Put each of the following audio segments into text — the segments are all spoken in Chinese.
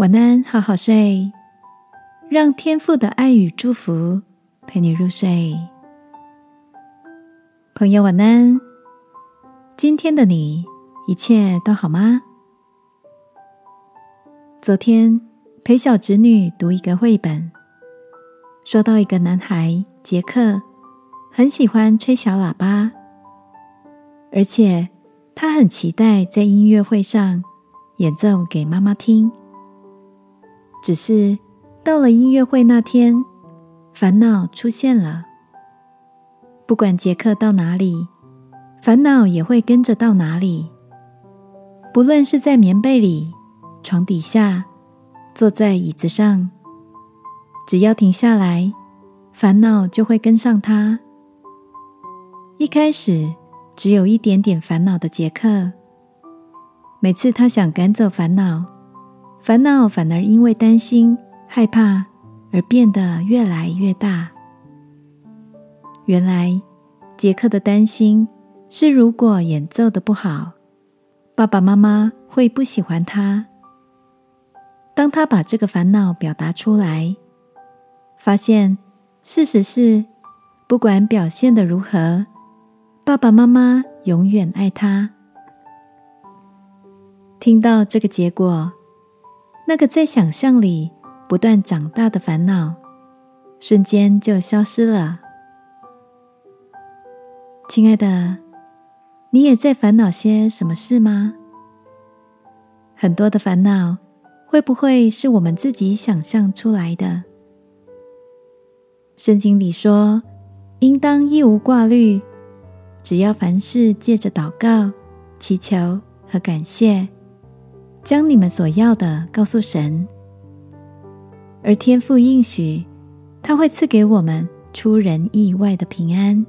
晚安，好好睡，让天父的爱与祝福陪你入睡。朋友，晚安。今天的你一切都好吗？昨天陪小侄女读一个绘本，说到一个男孩杰克，很喜欢吹小喇叭，而且他很期待在音乐会上演奏给妈妈听。只是到了音乐会那天，烦恼出现了。不管杰克到哪里，烦恼也会跟着到哪里。不论是在棉被里、床底下、坐在椅子上，只要停下来，烦恼就会跟上他。一开始只有一点点烦恼的杰克，每次他想赶走烦恼。烦恼反而因为担心、害怕而变得越来越大。原来，杰克的担心是，如果演奏的不好，爸爸妈妈会不喜欢他。当他把这个烦恼表达出来，发现事实是，不管表现的如何，爸爸妈妈永远爱他。听到这个结果。那个在想象里不断长大的烦恼，瞬间就消失了。亲爱的，你也在烦恼些什么事吗？很多的烦恼，会不会是我们自己想象出来的？圣经里说，应当一无挂虑，只要凡事借着祷告、祈求和感谢。将你们所要的告诉神，而天父应许他会赐给我们出人意外的平安。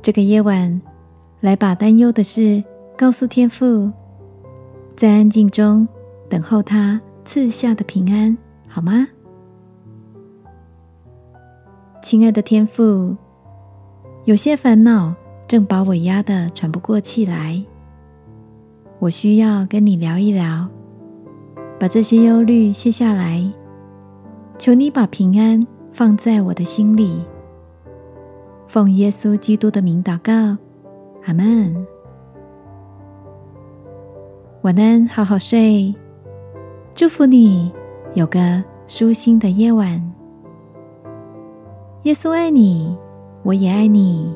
这个夜晚，来把担忧的事告诉天父，在安静中等候他赐下的平安，好吗？亲爱的天父，有些烦恼正把我压得喘不过气来。我需要跟你聊一聊，把这些忧虑卸下来。求你把平安放在我的心里。奉耶稣基督的名祷告，阿门。晚安，好好睡。祝福你有个舒心的夜晚。耶稣爱你，我也爱你。